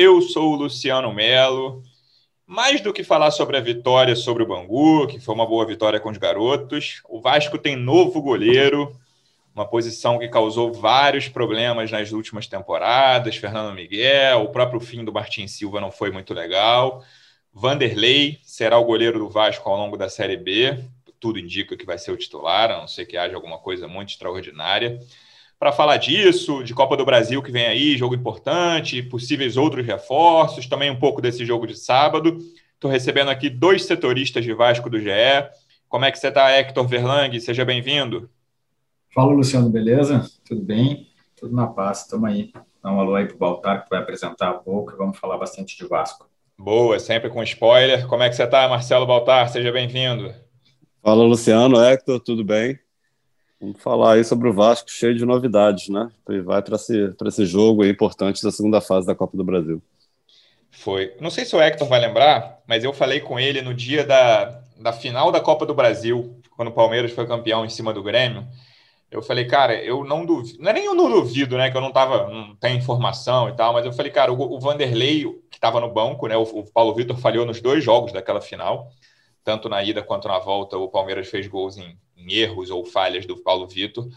Eu sou o Luciano Melo. Mais do que falar sobre a vitória sobre o Bangu, que foi uma boa vitória com os garotos, o Vasco tem novo goleiro, uma posição que causou vários problemas nas últimas temporadas. Fernando Miguel, o próprio fim do Martin Silva não foi muito legal. Vanderlei será o goleiro do Vasco ao longo da Série B. Tudo indica que vai ser o titular, a não ser que haja alguma coisa muito extraordinária. Para falar disso, de Copa do Brasil que vem aí, jogo importante, possíveis outros reforços, também um pouco desse jogo de sábado. Estou recebendo aqui dois setoristas de Vasco do GE. Como é que você está, Hector Verlang? Seja bem-vindo. Fala, Luciano, beleza? Tudo bem? Tudo na paz, estamos aí. Dá um alô aí para o Baltar, que vai apresentar um pouco, e vamos falar bastante de Vasco. Boa, sempre com spoiler. Como é que você está, Marcelo Baltar? Seja bem-vindo. Fala, Luciano, Hector, tudo bem? Vamos falar aí sobre o Vasco, cheio de novidades, né? E vai para esse, esse jogo importante da segunda fase da Copa do Brasil. Foi. Não sei se o Hector vai lembrar, mas eu falei com ele no dia da, da final da Copa do Brasil, quando o Palmeiras foi campeão em cima do Grêmio. Eu falei, cara, eu não duvido. Não é nem eu não duvido, né? Que eu não tava, não tem informação e tal, mas eu falei, cara, o, o Vanderlei, que estava no banco, né? O, o Paulo Vitor falhou nos dois jogos daquela final, tanto na ida quanto na volta. O Palmeiras fez gols em, em erros ou falhas do Paulo Vitor.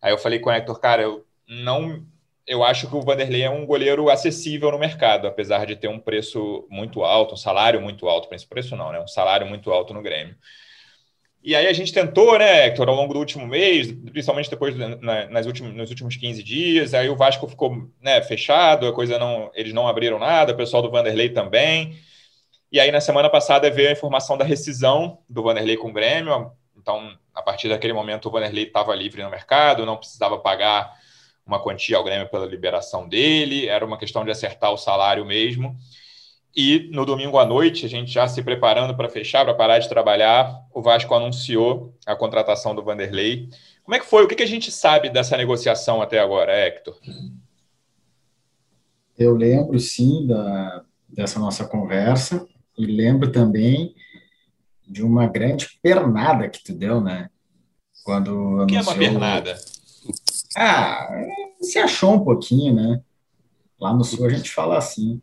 Aí eu falei com o Hector, cara, eu não. Eu acho que o Vanderlei é um goleiro acessível no mercado, apesar de ter um preço muito alto, um salário muito alto, esse preço não, né? Um salário muito alto no Grêmio. E aí a gente tentou, né, Hector, ao longo do último mês, principalmente depois na, nas últimos, nos últimos 15 dias, aí o Vasco ficou né, fechado, a coisa não, eles não abriram nada, o pessoal do Vanderlei também. E aí na semana passada veio a informação da rescisão do Vanderlei com o Grêmio. Então, a partir daquele momento, o Vanderlei estava livre no mercado, não precisava pagar uma quantia ao Grêmio pela liberação dele, era uma questão de acertar o salário mesmo. E no domingo à noite, a gente já se preparando para fechar, para parar de trabalhar, o Vasco anunciou a contratação do Vanderlei. Como é que foi? O que a gente sabe dessa negociação até agora, Hector? Eu lembro, sim, da, dessa nossa conversa e lembro também de uma grande pernada que tu deu, né? Quando o que anunciou... é uma pernada? Ah, se achou um pouquinho, né? Lá no Sul a gente fala assim.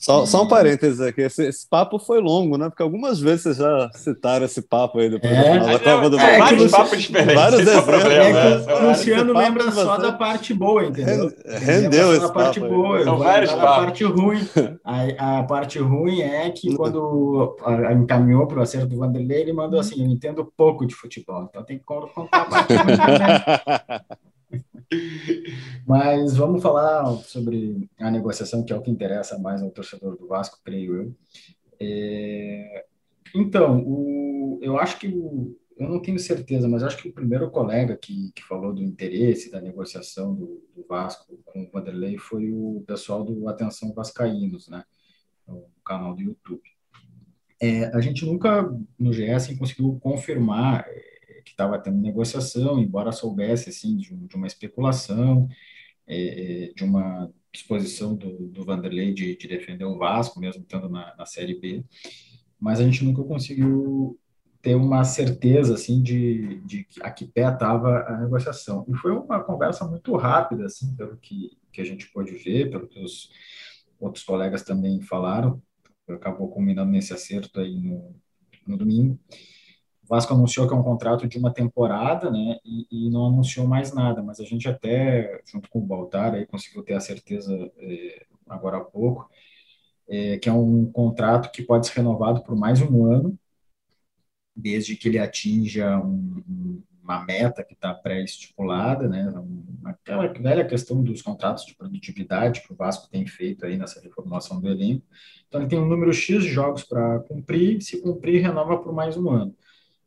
Só, só um parênteses aqui, esse, esse, papo foi longo, né? Porque algumas vezes vocês já citaram esse papo aí depois é, da Copa do é, vários papos diferentes. Vários é problema, né? O Luciano lembra só da parte boa, entendeu? Rendeu esse parte papo boa. São vários papos. A parte ruim. A, a, parte ruim é que quando encaminhou para o acerto do Vanderlei, ele mandou assim: Eu entendo pouco de futebol, então tem que contar a parte ruim também. Mas vamos falar sobre a negociação, que é o que interessa mais ao torcedor do Vasco, creio eu. É... Então, o... eu acho que o... eu não tenho certeza, mas acho que o primeiro colega que, que falou do interesse da negociação do, do Vasco com o Vanderlei foi o pessoal do Atenção Vascaínos, né? O canal do YouTube. É, a gente nunca no GS conseguiu confirmar que estava tendo negociação, embora soubesse assim de, de uma especulação, é, é, de uma disposição do, do Vanderlei de, de, defender o Vasco, mesmo estando na, na Série B, mas a gente nunca conseguiu ter uma certeza assim de, de a que pé estava a negociação. E foi uma conversa muito rápida, assim, pelo que, que a gente pôde ver, pelo que os outros colegas também falaram, acabou culminando nesse acerto aí no, no domingo. Vasco anunciou que é um contrato de uma temporada, né, e, e, não anunciou mais nada, mas a gente até, junto com o Baltar, aí conseguiu ter a certeza é, agora há pouco, é, que é um contrato que pode ser renovado por mais um ano, desde que ele atinja um, uma meta que está pré-estipulada, né, aquela velha questão dos contratos de produtividade que o Vasco tem feito aí nessa reformulação do elenco. Então, ele tem um número X de jogos para cumprir, se cumprir, renova por mais um ano.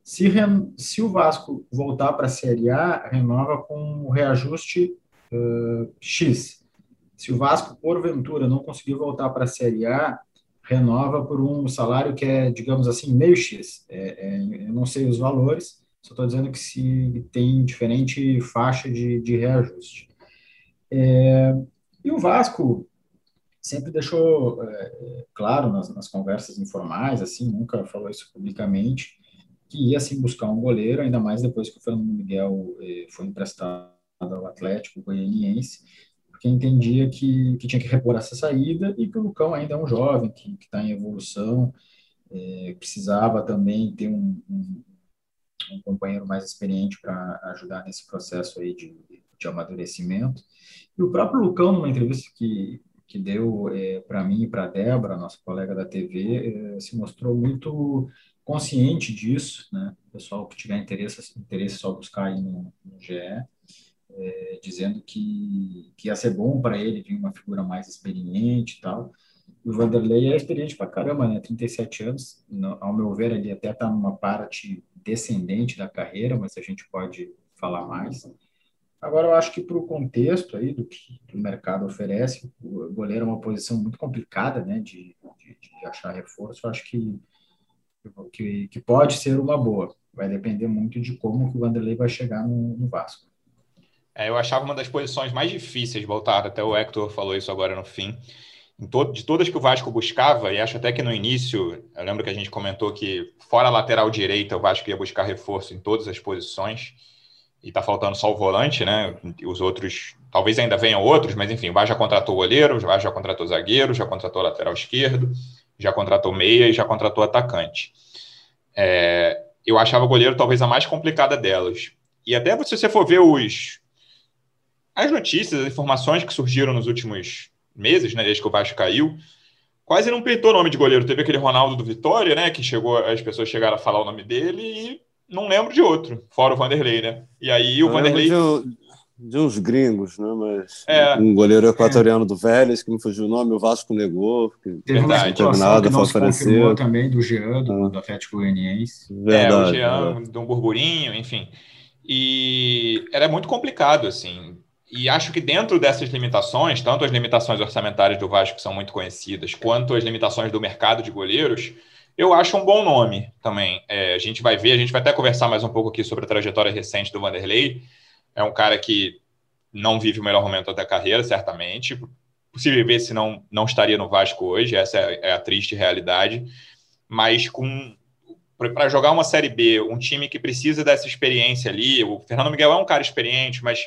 Se, se o Vasco voltar para a Série A, renova com o reajuste uh, X. se o Vasco, porventura, não conseguir voltar para a Série A, renova por um salário que é, digamos assim, meio X. É, é, eu não sei os valores, só estou dizendo que se tem diferente faixa de, de reajuste. É, e o Vasco sempre deixou é, claro nas, nas, conversas informais, assim, nunca falou isso publicamente, que ia sim buscar um goleiro, ainda mais depois que o Fernando Miguel é, foi emprestado ao Atlético Goianiense, porque entendia que, que tinha que repor essa saída e que o Lucão ainda é um jovem, que está em evolução, é, precisava também ter um, um, um companheiro mais experiente para ajudar nesse processo aí de, de amadurecimento. E o próprio Lucão, numa entrevista que, que deu é, para mim e para a Débora, nossa colega da TV, se mostrou muito consciente disso, né? O pessoal que tiver interesse, interesse só buscar aí no, no GE, é, dizendo que, que ia ser bom para ele vir uma figura mais experiente e tal. E o Vanderlei é experiente para caramba, né? 37 anos, no, ao meu ver, ele até está numa parte descendente da carreira, mas a gente pode falar mais. Agora, eu acho que para o contexto aí do que o mercado oferece, o goleiro é uma posição muito complicada, né, de, de, de achar reforço. Eu acho que, que, que, pode ser uma boa. Vai depender muito de como que o Vanderlei vai chegar no, no Vasco. É, eu achava uma das posições mais difíceis, voltar até o Hector falou isso agora no fim. Todo, de todas que o Vasco buscava, e acho até que no início, eu lembro que a gente comentou que fora a lateral direita, o Vasco ia buscar reforço em todas as posições e tá faltando só o volante, né? Os outros, talvez ainda venham outros, mas enfim, o Vasco já contratou goleiro, o Vasco já contratou zagueiro, já contratou lateral esquerdo, já contratou meia e já contratou atacante. É, eu achava o goleiro talvez a mais complicada delas. E até se você for ver os as notícias, as informações que surgiram nos últimos meses, né, desde que o Vasco caiu, quase não peitou o nome de goleiro. Teve aquele Ronaldo do Vitória, né, que chegou, as pessoas chegaram a falar o nome dele e não lembro de outro, fora o Vanderlei, né? E aí o Eu Vanderlei. De, de, uns gringos, né? Mas é. um goleiro equatoriano é. do Vélez, que me fugiu o nome, o Vasco negou. Teve Verdade. situação nada, que não se também do Jean, do, ah. do Atlético Goianiense. Verdade, é, o Jean, é. de um burburinho, enfim. E era muito complicado, assim. E acho que dentro dessas limitações, tanto as limitações orçamentárias do Vasco, que são muito conhecidas, quanto as limitações do mercado de goleiros, eu acho um bom nome também. É, a gente vai ver, a gente vai até conversar mais um pouco aqui sobre a trajetória recente do Vanderlei. É um cara que não vive o melhor momento da carreira, certamente. Possível ver se não, não estaria no Vasco hoje, essa é, é a triste realidade. Mas com para jogar uma Série B, um time que precisa dessa experiência ali, o Fernando Miguel é um cara experiente, mas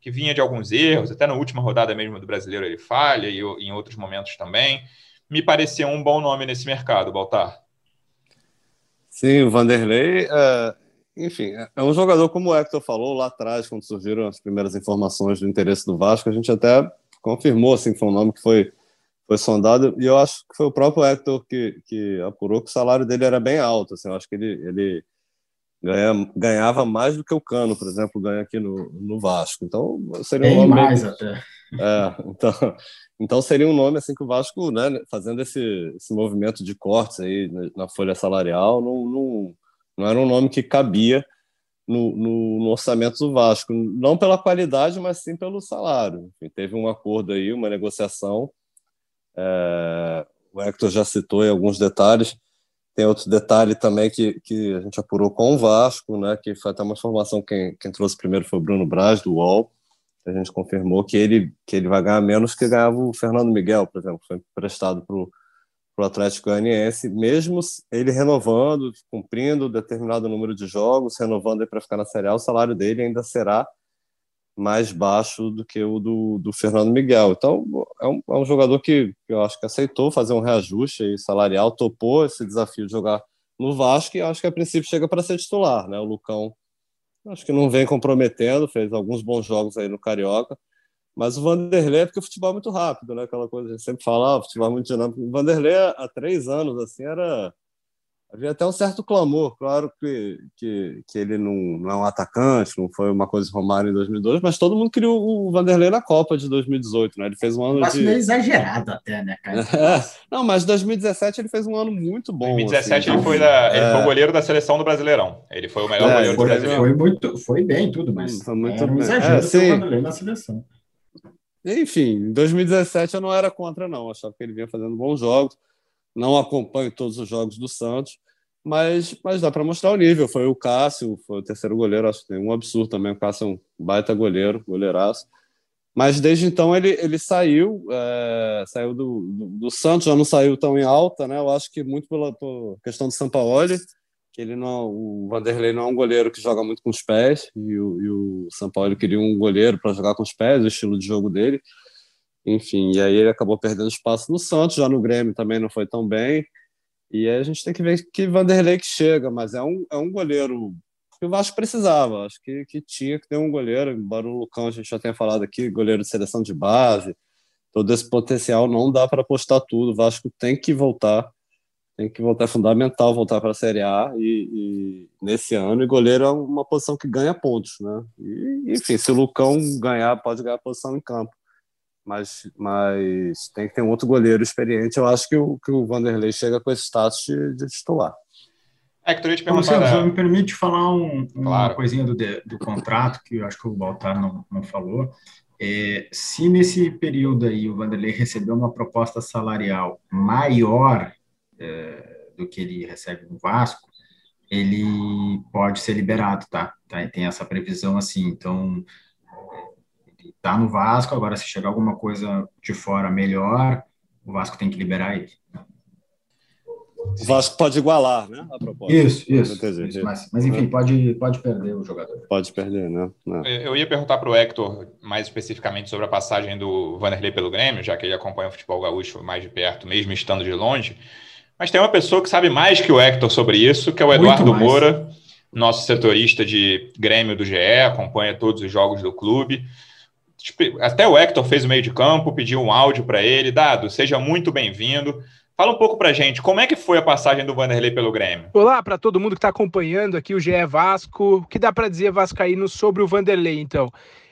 que vinha de alguns erros, até na última rodada mesmo do Brasileiro ele falha, e em outros momentos também me pareceu um bom nome nesse mercado, Baltar. Sim, o Vanderlei, é, enfim, é um jogador, como o Hector falou lá atrás, quando surgiram as primeiras informações do interesse do Vasco, a gente até confirmou assim, que foi um nome que foi, foi sondado, e eu acho que foi o próprio Hector que, que apurou que o salário dele era bem alto. Assim, eu acho que ele, ele ganha, ganhava mais do que o Cano, por exemplo, ganha aqui no, no Vasco. Então, seria um nome. mais até. É, então, então seria um nome assim que o Vasco, né, fazendo esse, esse movimento de cortes aí na folha salarial, não, não, não era um nome que cabia no, no, no, orçamento do Vasco, não pela qualidade, mas sim pelo salário. Enfim, teve um acordo aí, uma negociação. É, o Hector já citou em alguns detalhes. Tem outro detalhe também que, que a gente apurou com o Vasco, né, que foi até uma informação, quem, quem trouxe primeiro foi o Bruno Braz, do UOL, a gente confirmou que ele, que ele vai ganhar menos que ganhava o Fernando Miguel, por exemplo, foi emprestado para o Atlético Goianiense, mesmo ele renovando, cumprindo determinado número de jogos, renovando para ficar na Série A, o salário dele ainda será mais baixo do que o do, do Fernando Miguel. Então, é um, é um jogador que, que eu acho que aceitou fazer um reajuste salarial, topou esse desafio de jogar no Vasco e acho que a princípio chega para ser titular. Né? O Lucão Acho que não vem comprometendo, fez alguns bons jogos aí no Carioca. Mas o Vanderlei é porque o futebol é muito rápido, né? Aquela coisa, a gente sempre fala, ah, o futebol é muito dinâmico. O Vanderlei, há três anos, assim, era Havia até um certo clamor, claro que, que, que ele não, não é um atacante, não foi uma coisa de Romário em 2002, mas todo mundo queria o Vanderlei na Copa de 2018, né? Ele fez um ano Mas de... meio exagerado até, né, cara? É. Não, mas 2017 ele fez um ano muito bom. 2017 assim, ele, foi da, ele foi o é. goleiro da seleção do Brasileirão. Ele foi o melhor é, goleiro foi, do Brasileirão. Foi, muito, foi bem tudo, mas foi muito era um exagero é, o Vanderlei na seleção. Enfim, em 2017 eu não era contra, não. Eu achava que ele vinha fazendo bons jogos. Não acompanho todos os jogos do Santos, mas, mas dá para mostrar o nível. Foi o Cássio, foi o terceiro goleiro, acho que tem um absurdo também. O Cássio é um baita goleiro, goleiraço. Mas desde então ele, ele saiu, é, saiu do, do, do, Santos, já não saiu tão em alta, né? Eu acho que muito pela, pela questão do Sampaoli, que ele não, o Vanderlei não é um goleiro que joga muito com os pés, e o, e o Sampaoli queria um goleiro para jogar com os pés, o estilo de jogo dele. Enfim, e aí ele acabou perdendo espaço no Santos, já no Grêmio também não foi tão bem. E aí a gente tem que ver que Vanderlei que chega, mas é um, é um goleiro que o Vasco precisava. Acho que, que tinha que ter um goleiro, embora o Lucão a gente já tenha falado aqui, goleiro de seleção de base, todo esse potencial não dá para apostar tudo. O Vasco tem que voltar, tem que voltar, é fundamental voltar para a Série A e, e, nesse ano. E goleiro é uma posição que ganha pontos, né? E, enfim, se o Lucão ganhar, pode ganhar posição em campo. Mas, mas tem que ter um outro goleiro experiente. Eu acho que o, que o Vanderlei chega com esse status de, de titular. É, que tu ia te perguntar. Só me permite falar um, uma claro. coisinha do, do contrato, que eu acho que o Baltar não, não falou. É, se nesse período aí o Vanderlei recebeu uma proposta salarial maior é, do que ele recebe no Vasco, ele pode ser liberado, tá? tá? Tem essa previsão assim. Então, ele está no Vasco, agora se chegar alguma coisa de fora melhor, o Vasco tem que liberar ele. O Vasco pode igualar, né? A proposta. Isso, isso. isso mas, mas, enfim, pode, pode perder o jogador. Pode perder, né? Não. Eu ia perguntar para o Hector mais especificamente sobre a passagem do Vanderlei pelo Grêmio, já que ele acompanha o futebol gaúcho mais de perto, mesmo estando de longe. Mas tem uma pessoa que sabe mais que o Hector sobre isso, que é o Eduardo Moura, nosso setorista de Grêmio do GE, acompanha todos os jogos do clube. Tipo, até o Hector fez o meio de campo, pediu um áudio para ele. Dado, seja muito bem-vindo. Fala um pouco pra gente, como é que foi a passagem do Vanderlei pelo Grêmio? Olá para todo mundo que está acompanhando aqui o GE Vasco. O que dá para dizer vascaíno sobre o Vanderlei, então?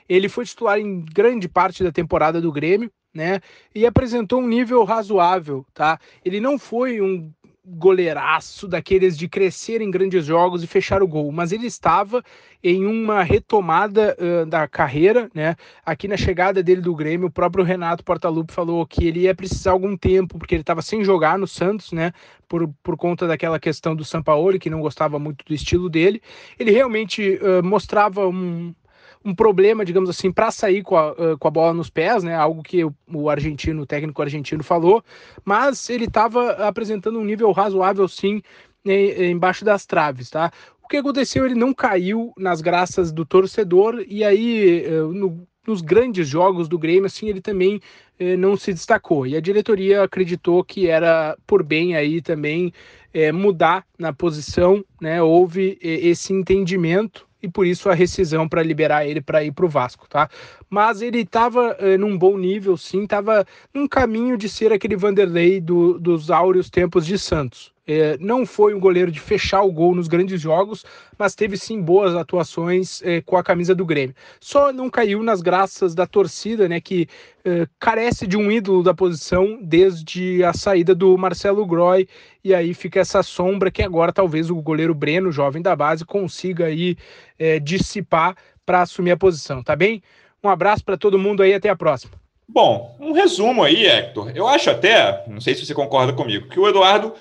Ele foi titular em grande parte da temporada do Grêmio, né? E apresentou um nível razoável, tá? Ele não foi um goleiraço daqueles de crescer em grandes jogos e fechar o gol, mas ele estava em uma retomada uh, da carreira, né? Aqui na chegada dele do Grêmio, o próprio Renato Portaluppi falou que ele ia precisar algum tempo, porque ele estava sem jogar no Santos, né? Por, por conta daquela questão do Sampaoli, que não gostava muito do estilo dele. Ele realmente uh, mostrava um, um problema, digamos assim, para sair com a, com a bola nos pés, né? Algo que o, argentino, o técnico argentino falou, mas ele estava apresentando um nível razoável, sim, em, embaixo das traves, tá? O que aconteceu? Ele não caiu nas graças do torcedor e aí no, nos grandes jogos do Grêmio, assim, ele também eh, não se destacou. E a diretoria acreditou que era por bem aí também eh, mudar na posição, né? Houve eh, esse entendimento e por isso a rescisão para liberar ele para ir para o Vasco, tá? Mas ele estava eh, num bom nível, sim, estava num caminho de ser aquele Vanderlei do, dos áureos tempos de Santos. É, não foi um goleiro de fechar o gol nos grandes jogos, mas teve sim boas atuações é, com a camisa do Grêmio. Só não caiu nas graças da torcida, né, que é, carece de um ídolo da posição desde a saída do Marcelo Groy, e aí fica essa sombra que agora talvez o goleiro Breno, jovem da base, consiga aí é, dissipar para assumir a posição, tá bem? Um abraço para todo mundo aí, até a próxima. Bom, um resumo aí, Hector. Eu acho até, não sei se você concorda comigo, que o Eduardo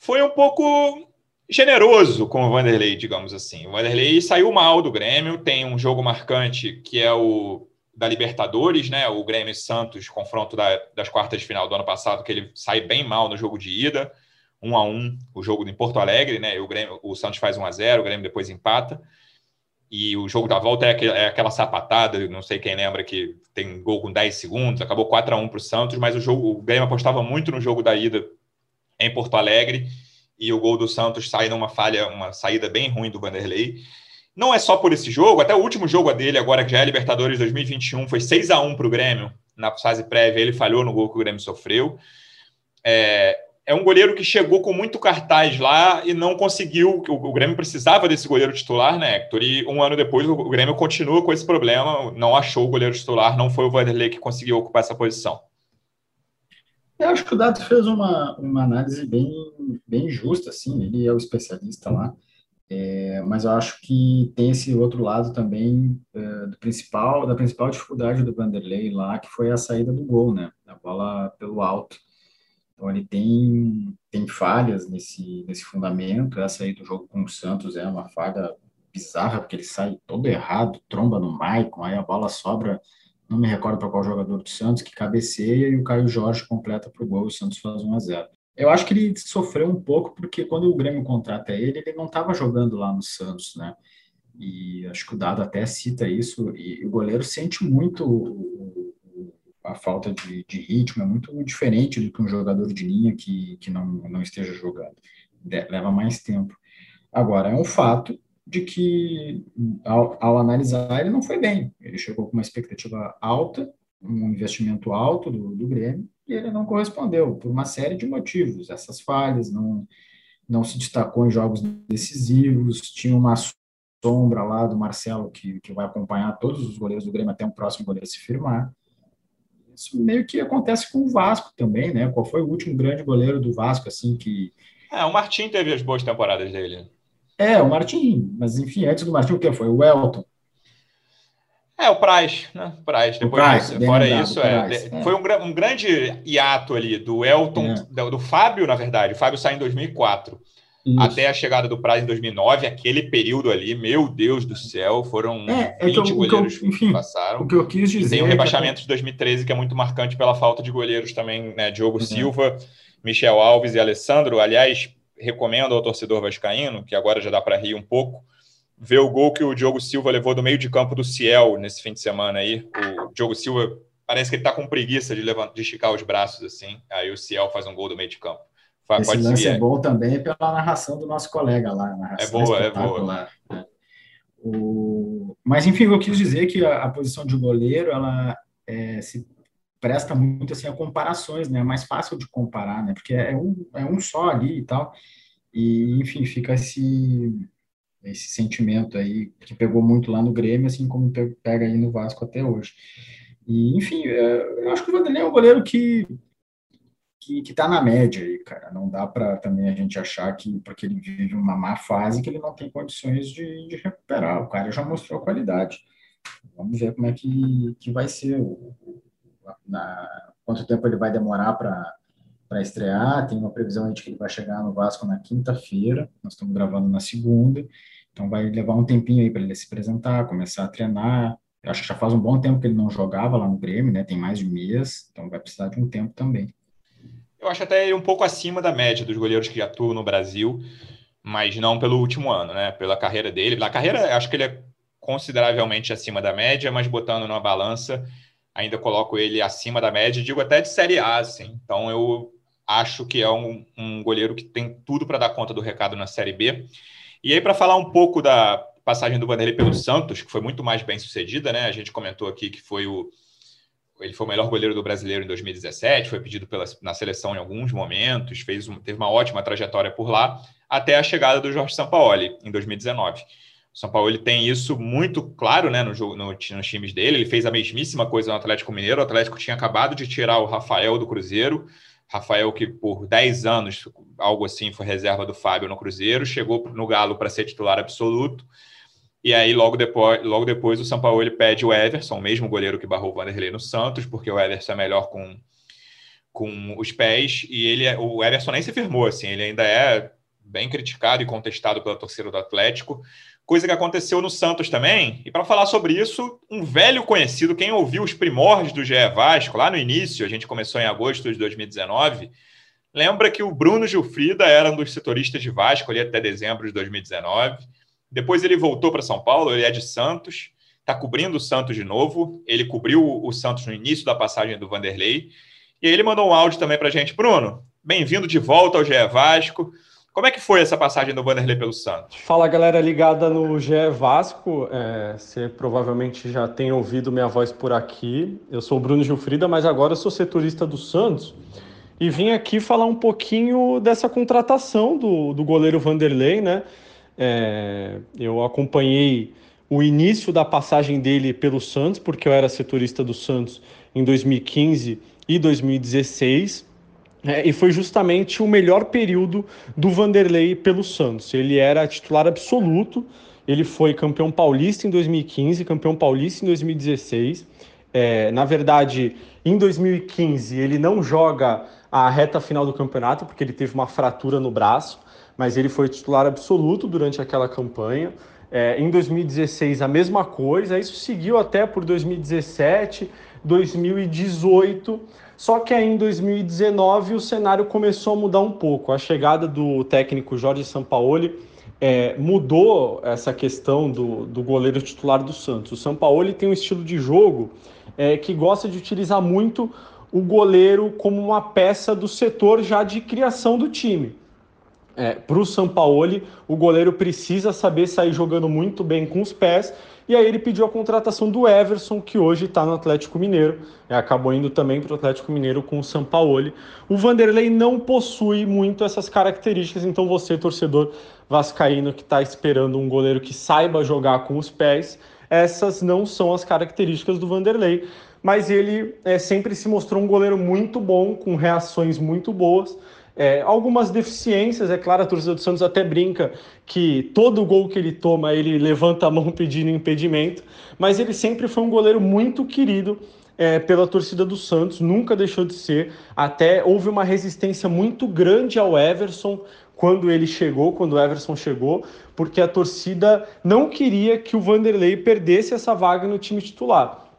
foi um pouco generoso com o Vanderlei, digamos assim. O Vanderlei saiu mal do Grêmio, tem um jogo marcante que é o da Libertadores, né? O Grêmio Santos, confronto da, das quartas de final do ano passado, que ele sai bem mal no jogo de ida, um a um, o jogo em Porto Alegre, né? O, Grêmio, o Santos faz 1 a 0 o Grêmio depois empata. E o jogo da volta é, aquele, é aquela sapatada, não sei quem lembra que tem gol com 10 segundos, acabou 4 a 1 para o Santos, mas o jogo, o Grêmio apostava muito no jogo da ida em Porto Alegre e o gol do Santos sai numa falha, uma saída bem ruim do Vanderlei. Não é só por esse jogo, até o último jogo dele, agora que já é Libertadores 2021, foi 6 a 1 para o Grêmio na fase prévia, ele falhou no gol que o Grêmio sofreu. É, é um goleiro que chegou com muito cartaz lá e não conseguiu. O, Grêmio precisava desse goleiro titular, né, Hector? E um ano depois o Grêmio continua com esse problema, não achou o goleiro titular, não foi o Vanderlei que conseguiu ocupar essa posição. Eu acho que o Dato fez uma, uma análise bem, bem justa, assim, ele é o especialista lá. É, mas eu acho que tem esse outro lado também é, do principal, da principal dificuldade do Vanderlei lá, que foi a saída do gol, né? A bola pelo alto. Então ele tem, tem falhas nesse, nesse fundamento. Essa aí do jogo com o Santos é uma falha bizarra, porque ele sai todo errado, tromba no Maicon, aí a bola sobra, não me recordo para qual jogador do Santos, que cabeceia e o Caio Jorge completa para o gol e o Santos faz 1 a 0 eu acho que ele sofreu um pouco porque quando o Grêmio contrata ele, ele não estava jogando lá no Santos, né? E acho que o Dado até cita isso, e o goleiro sente muito a falta de, de, ritmo, é muito diferente do que um jogador de linha que, que não, não esteja jogando. Leva mais tempo. Agora, é um fato de que, ao, ao analisar, ele não foi bem. Ele chegou com uma expectativa alta, um investimento alto do, do Grêmio, e ele não correspondeu por uma série de motivos. Essas falhas, não, não se destacou em jogos decisivos, tinha uma sombra lá do Marcelo que, que vai acompanhar todos os goleiros do Grêmio até um próximo goleiro se firmar. Isso meio que acontece com o Vasco também, né? Qual foi o último grande goleiro do Vasco, assim, que... É, o Martim teve as boas temporadas dele. É, o Martim, mas enfim, antes do Martim, o que foi? O Elton. É, o Price, né? Price. Depois Price, disso, fora lembrado, isso, é, é. foi um, um, grande hiato ali do Elton, é. do, do, Fábio, na verdade. O Fábio sai em 2004. Isso. Até a chegada do Price em 2009, aquele período ali, meu Deus do céu, foram é, 20 é eu, goleiros que, eu, enfim, que passaram. O que eu quis dizer. tem o rebaixamento de 2013, que é muito marcante pela falta de goleiros também, né? Diogo uhum. Silva, Michel Alves e Alessandro. Aliás, recomendo ao torcedor vascaíno, que agora já dá para rir um pouco, ver o gol que o Diogo Silva levou do meio de campo do Ciel nesse fim de semana aí. O Diogo Silva parece que ele tá com preguiça de, levantar, de esticar os braços assim. Aí o Ciel faz um gol do meio de campo. Esse Pode lance é bom também pela narração do nosso colega lá. é boa, é boa. Né? O... Mas enfim, eu quis dizer que a, a posição de goleiro ela é, se presta muito assim a comparações, né? É mais fácil de comparar, né? Porque é um, é um só ali e tal. E enfim, fica esse esse sentimento aí que pegou muito lá no Grêmio, assim como pega aí no Vasco até hoje. E, enfim, é, eu acho que o Vanderlei é um goleiro que que, que tá na média aí, cara. Não dá para também a gente achar que porque ele vive uma má fase que ele não tem condições de, de recuperar. O cara já mostrou qualidade. Vamos ver como é que, que vai ser, o, na, quanto tempo ele vai demorar para estrear. Tem uma previsão de que ele vai chegar no Vasco na quinta-feira. Nós estamos gravando na segunda. Então vai levar um tempinho aí para ele se apresentar, começar a treinar. Eu acho que já faz um bom tempo que ele não jogava lá no Grêmio, né? Tem mais de um mês, então vai precisar de um tempo também. Eu acho até ele um pouco acima da média dos goleiros que atuam no Brasil, mas não pelo último ano, né? Pela carreira dele. Na carreira, acho que ele é consideravelmente acima da média, mas botando numa balança, ainda coloco ele acima da média, digo até de Série A, assim. Então eu acho que é um, um goleiro que tem tudo para dar conta do recado na Série B. E aí, para falar um pouco da passagem do Vanderlei pelo Santos, que foi muito mais bem sucedida, né? A gente comentou aqui que foi o. Ele foi o melhor goleiro do brasileiro em 2017, foi pedido pela, na seleção em alguns momentos, fez um, teve uma ótima trajetória por lá, até a chegada do Jorge Sampaoli em 2019. O São Paulo ele tem isso muito claro né, no, no, nos times dele. Ele fez a mesmíssima coisa no Atlético Mineiro. O Atlético tinha acabado de tirar o Rafael do Cruzeiro. Rafael, que por 10 anos, algo assim, foi reserva do Fábio no Cruzeiro, chegou no Galo para ser titular absoluto. E aí, logo depois, logo depois o São Paulo ele pede o Everson, o mesmo goleiro que barrou o Vanderlei no Santos, porque o Everson é melhor com, com os pés. E ele é, o Everson nem se firmou, assim, ele ainda é bem criticado e contestado pela torcida do Atlético coisa que aconteceu no Santos também. E para falar sobre isso, um velho conhecido, quem ouviu os primórdios do GE Vasco, lá no início, a gente começou em agosto de 2019, lembra que o Bruno Gilfrida era um dos setoristas de Vasco ali até dezembro de 2019. Depois ele voltou para São Paulo, ele é de Santos, está cobrindo o Santos de novo. Ele cobriu o Santos no início da passagem do Vanderlei. E aí ele mandou um áudio também para a gente. Bruno, bem-vindo de volta ao GE Vasco. Como é que foi essa passagem do Vanderlei pelo Santos? Fala galera ligada no GE Vasco, é, você provavelmente já tem ouvido minha voz por aqui. Eu sou o Bruno Gilfrida, mas agora sou setorista do Santos e vim aqui falar um pouquinho dessa contratação do, do goleiro Vanderlei, né? É, eu acompanhei o início da passagem dele pelo Santos, porque eu era setorista do Santos em 2015 e 2016. É, e foi justamente o melhor período do Vanderlei pelo Santos. Ele era titular absoluto, ele foi campeão paulista em 2015, campeão paulista em 2016. É, na verdade, em 2015, ele não joga a reta final do campeonato, porque ele teve uma fratura no braço, mas ele foi titular absoluto durante aquela campanha. É, em 2016, a mesma coisa, isso seguiu até por 2017, 2018. Só que aí em 2019 o cenário começou a mudar um pouco. A chegada do técnico Jorge Sampaoli é, mudou essa questão do, do goleiro titular do Santos. O Sampaoli tem um estilo de jogo é, que gosta de utilizar muito o goleiro como uma peça do setor já de criação do time. É, Para o Sampaoli, o goleiro precisa saber sair jogando muito bem com os pés e aí ele pediu a contratação do Everson, que hoje está no Atlético Mineiro. É, acabou indo também para o Atlético Mineiro com o Sampaoli. O Vanderlei não possui muito essas características, então você, torcedor vascaíno que está esperando um goleiro que saiba jogar com os pés, essas não são as características do Vanderlei. Mas ele é, sempre se mostrou um goleiro muito bom, com reações muito boas. É, algumas deficiências, é claro, a torcida do Santos até brinca que todo gol que ele toma, ele levanta a mão pedindo impedimento, mas ele sempre foi um goleiro muito querido é, pela torcida do Santos, nunca deixou de ser. Até houve uma resistência muito grande ao Everson quando ele chegou, quando o Everson chegou, porque a torcida não queria que o Vanderlei perdesse essa vaga no time titular.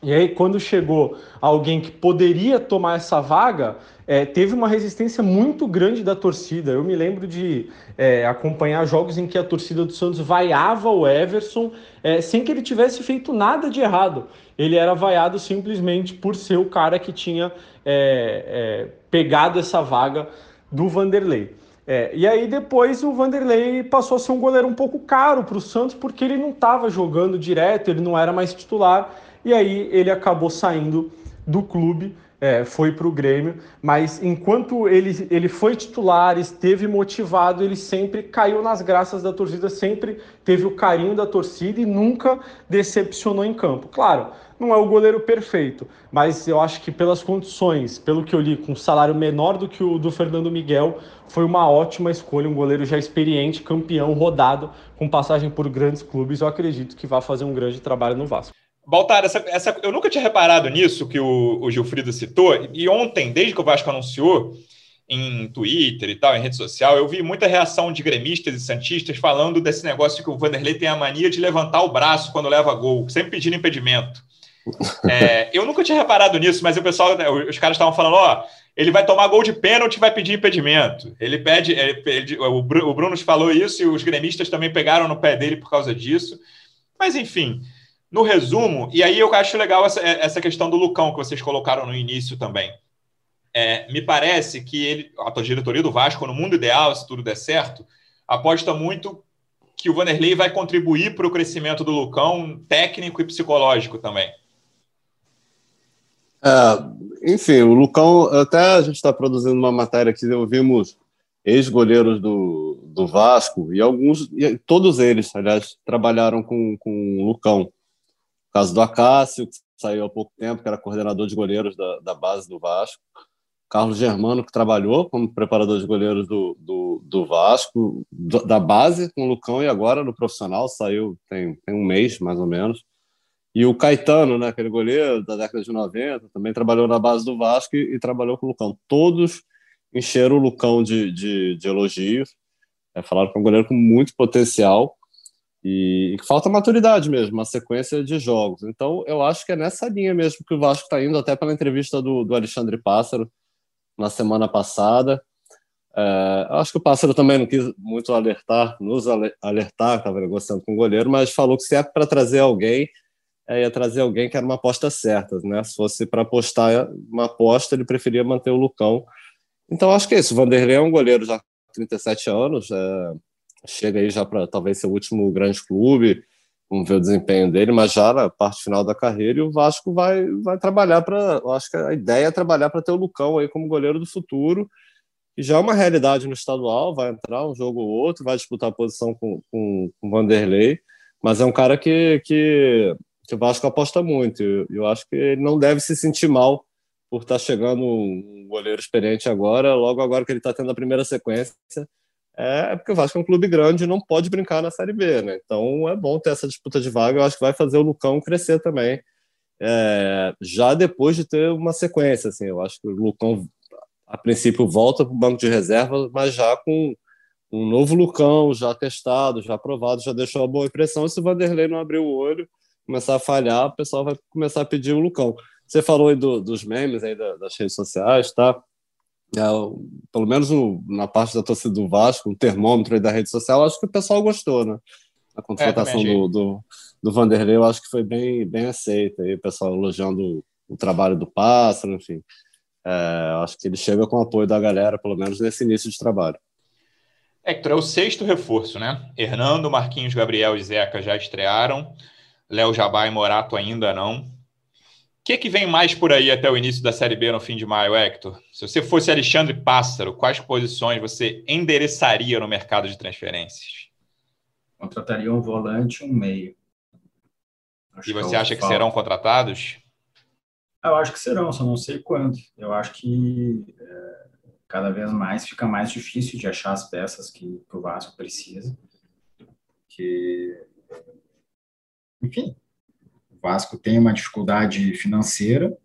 E aí, quando chegou alguém que poderia tomar essa vaga, é, teve uma resistência muito grande da torcida. Eu me lembro de é, acompanhar jogos em que a torcida do Santos vaiava o Everson é, sem que ele tivesse feito nada de errado. Ele era vaiado simplesmente por ser o cara que tinha é, é, pegado essa vaga do Vanderlei. É, e aí depois o Vanderlei passou a ser um goleiro um pouco caro para o Santos porque ele não estava jogando direto, ele não era mais titular. E aí ele acabou saindo do clube é, foi para o Grêmio, mas enquanto ele, ele foi titular, esteve motivado, ele sempre caiu nas graças da torcida, sempre teve o carinho da torcida e nunca decepcionou em campo. Claro, não é o goleiro perfeito, mas eu acho que pelas condições, pelo que eu li, com um salário menor do que o do Fernando Miguel, foi uma ótima escolha, um goleiro já experiente, campeão, rodado, com passagem por grandes clubes. Eu acredito que vai fazer um grande trabalho no Vasco. Baltar, essa, essa, eu nunca tinha reparado nisso que o, o Gilfrido citou, e ontem, desde que o Vasco anunciou, em Twitter e tal, em rede social, eu vi muita reação de gremistas e santistas falando desse negócio que o Vanderlei tem a mania de levantar o braço quando leva gol, sempre pedindo impedimento. É, eu nunca tinha reparado nisso, mas o pessoal, né, os caras estavam falando, ó, ele vai tomar gol de pênalti vai pedir impedimento. Ele pede, ele, o Bruno falou isso e os gremistas também pegaram no pé dele por causa disso. Mas enfim, no resumo, e aí eu acho legal essa, essa questão do Lucão que vocês colocaram no início também. É, me parece que ele, a diretoria do Vasco, no mundo ideal, se tudo der certo, aposta muito que o Vanderlei vai contribuir para o crescimento do Lucão técnico e psicológico também. É, enfim, o Lucão, até a gente está produzindo uma matéria que ouvimos ex-goleiros do, do Vasco e alguns, e todos eles, aliás, trabalharam com, com o Lucão caso do Acácio, que saiu há pouco tempo, que era coordenador de goleiros da, da base do Vasco. Carlos Germano, que trabalhou como preparador de goleiros do, do, do Vasco, do, da base com o Lucão e agora no profissional, saiu tem, tem um mês mais ou menos. E o Caetano, né, aquele goleiro da década de 90, também trabalhou na base do Vasco e, e trabalhou com o Lucão. Todos encheram o Lucão de, de, de elogios, é, falaram que é um goleiro com muito potencial e, falta maturidade mesmo, uma sequência de jogos. Então, eu acho que é nessa linha mesmo que o Vasco está indo, até pela entrevista do, do Alexandre Pássaro na semana passada. É, acho que o Pássaro também não quis muito alertar, nos alertar, estava negociando com o goleiro, mas falou que se é para trazer alguém, é, ia trazer alguém que era uma aposta certa. Né? Se fosse para apostar uma aposta, ele preferia manter o Lucão. Então, acho que é isso. O Vanderlei é um goleiro já com 37 anos, é, chega aí já para talvez ser o último grande clube, vamos ver o desempenho dele, mas já na parte final da carreira, e o Vasco vai, vai trabalhar para. Acho que a ideia é trabalhar para ter o Lucão aí como goleiro do futuro, e já é uma realidade no estadual, vai entrar um jogo ou outro, vai disputar a posição com, com, com o Vanderlei, mas é um cara que, que, que o Vasco aposta muito, e eu, eu acho que ele não deve se sentir mal por estar tá chegando um goleiro experiente agora, logo agora que ele está tendo a primeira sequência, é porque o Vasco é um clube grande e não pode brincar na Série B, né? Então é bom ter essa disputa de vaga, eu acho que vai fazer o Lucão crescer também, é, já depois de ter uma sequência, assim, eu acho que o Lucão, a princípio, volta para o banco de reserva, mas já com um novo Lucão, já testado, já aprovado, já deixou uma boa impressão, e se o Vanderlei não abrir o olho, começar a falhar, o pessoal vai começar a pedir o Lucão. Você falou aí do, dos memes aí das redes sociais, tá? É, pelo menos no, na parte da torcida do Vasco, o termômetro aí da rede social, acho que o pessoal gostou, né? A contratação é, do, do, do, Vanderlei, eu acho que foi bem, bem aceita. Aí, o pessoal elogiando o, o trabalho do Pássaro, enfim. É, acho que ele chega com o apoio da galera, pelo menos nesse início de trabalho. Hector, é o sexto reforço, né? Hernando, Marquinhos, Gabriel e Zeca já estrearam. Léo Jabá e Morato ainda não que, que vem mais por aí até o início da Série B no fim de maio, Hector? Se você fosse Alexandre Pássaro, quais posições você endereçaria no mercado de transferências? Contrataria um volante e um meio. Acho e você acha que falta. serão contratados? Eu acho que serão, só não sei quando. Eu acho que é, cada vez mais fica mais difícil de achar as peças que, que o Vasco precisa. Que, enfim, o Vasco tem uma dificuldade financeira,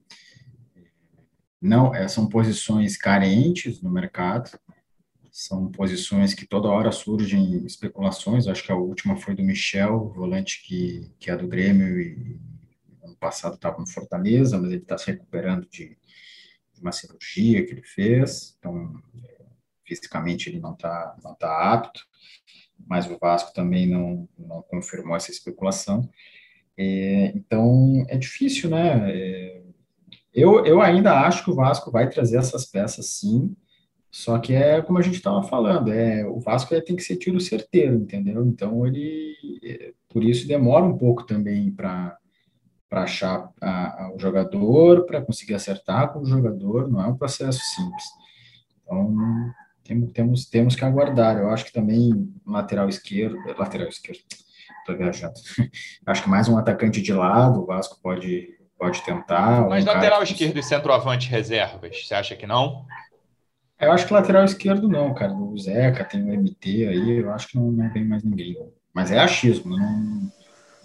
não, é, são posições carentes no mercado, são posições que toda hora surgem especulações, acho que a última foi do Michel, volante que, que é do Grêmio e ano passado estava no Fortaleza, mas ele está se recuperando de, de, uma cirurgia que ele fez, então fisicamente ele não está não tá apto, mas o Vasco também não, não confirmou essa especulação. É, então, é difícil, né? É, eu, eu ainda acho que o Vasco vai trazer essas peças, sim, só que é como a gente estava falando, é, o Vasco tem que ser tiro certeiro, entendeu? Então, ele, é, por isso, demora um pouco também para para achar a, a, o jogador, para conseguir acertar com o jogador, não é um processo simples. Então, temos, temos, temos que aguardar. Eu acho que também lateral esquerdo, lateral esquerdo, Estou viajando. Acho que mais um atacante de lado, o Vasco pode, pode tentar. Mas um lateral cara... esquerdo e centroavante reservas, você acha que não? Eu acho que lateral esquerdo não, cara. O Zeca tem o MT aí, eu acho que não, não vem mais ninguém. Mas é achismo, não,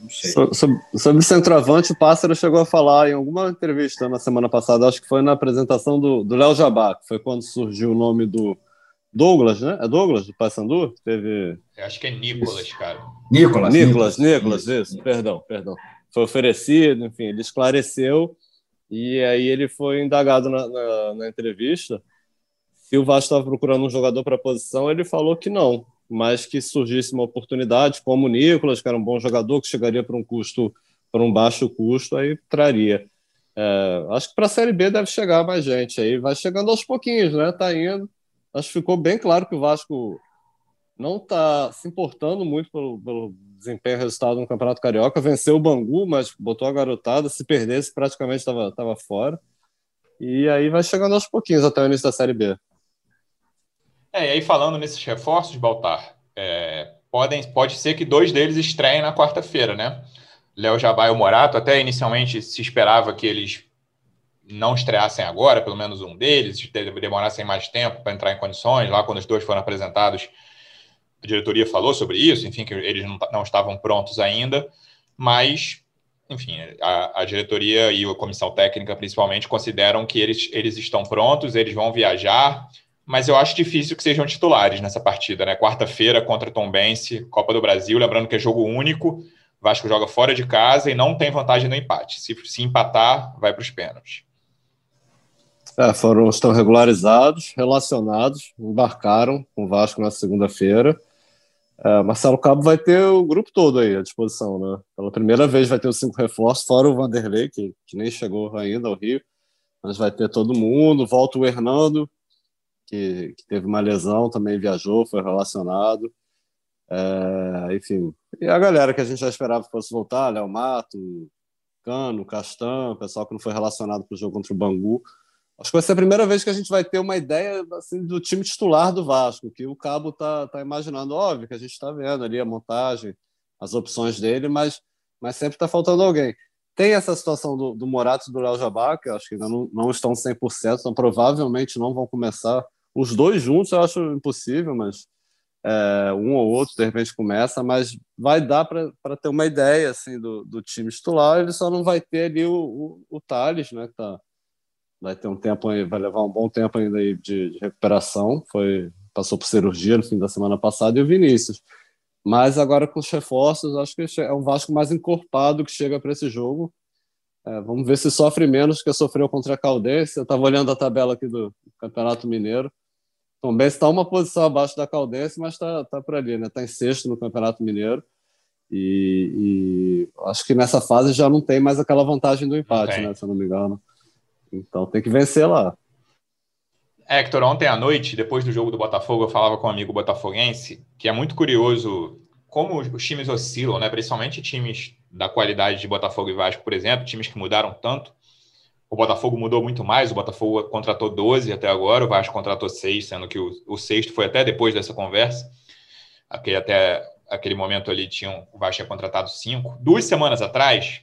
não sei. So, sobre, sobre centroavante, o Pássaro chegou a falar em alguma entrevista na semana passada, acho que foi na apresentação do Léo Jabá, que foi quando surgiu o nome do, Douglas, né? É Douglas do Paysandu? Teve. Eu acho que é Nicolas, cara. Nicolas. Nicolas, Nicolas, isso. isso. Perdão, perdão. Foi oferecido, enfim, ele esclareceu e aí ele foi indagado na, na, na entrevista se o Vasco estava procurando um jogador para a posição, ele falou que não, mas que surgisse uma oportunidade, como o Nicolas, que era um bom jogador, que chegaria para um custo, para um baixo custo, aí traria. É, acho que para a Série B deve chegar mais gente aí, vai chegando aos pouquinhos, né? Tá indo acho que ficou bem claro que o Vasco não está se importando muito pelo, pelo desempenho e resultado no Campeonato Carioca. Venceu o Bangu, mas botou a garotada. Se perdesse, praticamente estava tava fora. E aí vai chegando aos pouquinhos até o início da Série B. É, e aí falando nesses reforços, Baltar, é, podem, pode ser que dois deles estreiem na quarta-feira, né? Léo Jabá e o Morato, até inicialmente se esperava que eles não estreassem agora, pelo menos um deles, demorassem mais tempo para entrar em condições. Lá, quando os dois foram apresentados, a diretoria falou sobre isso, enfim, que eles não, não estavam prontos ainda, mas, enfim, a, a, diretoria e a comissão técnica, principalmente, consideram que eles, eles estão prontos, eles vão viajar, mas eu acho difícil que sejam titulares nessa partida, né? Quarta-feira contra Tom Bense, Copa do Brasil, lembrando que é jogo único, Vasco joga fora de casa e não tem vantagem no empate. Se, se empatar, vai para os pênaltis. É, foram, estão regularizados, relacionados, embarcaram com o Vasco na segunda-feira. É, Marcelo Cabo vai ter o grupo todo aí à disposição, né? Pela primeira vez vai ter os cinco reforços, fora o Vanderlei, que, que nem chegou ainda ao Rio, mas vai ter todo mundo. Volta o Hernando, que, que teve uma lesão, também viajou, foi relacionado. É, enfim, e a galera que a gente já esperava que fosse voltar, Léo Mato, Cano, Castan, pessoal que não foi relacionado para o jogo contra o Bangu. Acho que vai ser a primeira vez que a gente vai ter uma ideia assim, do time titular do Vasco, que o Cabo está tá imaginando. Óbvio que a gente está vendo ali a montagem, as opções dele, mas, mas sempre está faltando alguém. tem essa situação do, do Morato e do Léo Jabá, que acho que ainda não, não estão 100%, então provavelmente não vão começar. Os dois juntos eu acho impossível, mas é, um ou outro de repente começa, mas vai dar para ter uma ideia assim do, do time titular. Ele só não vai ter ali o, o, o Thales, né? Que tá, vai ter um tempo aí, vai levar um bom tempo ainda aí de, de recuperação. Foi passou por cirurgia no fim da semana passada e o Vinícius. Mas agora com os reforços, acho que é um Vasco mais encorpado que chega para esse jogo. É, vamos ver se sofre menos que sofreu contra a Caldense. Eu estava olhando a tabela aqui do Campeonato Mineiro. Tom está uma posição abaixo da Caldense, mas está tá por ali, né? Está em sexto no Campeonato Mineiro. E, e, acho que nessa fase já não tem mais aquela vantagem do empate, né? Se eu não me engano. Então tem que vencer lá. Hector, ontem à noite, depois do jogo do Botafogo, eu falava com um amigo botafoguense que é muito curioso como os times oscilam, né? principalmente times da qualidade de Botafogo e Vasco, por exemplo, times que mudaram tanto. O Botafogo mudou muito mais, o Botafogo contratou 12 até agora, o Vasco contratou 6, sendo que o, o sexto foi até depois dessa conversa. Aquele, até aquele momento ali, tinham, o Vasco tinha contratado 5. Duas semanas atrás,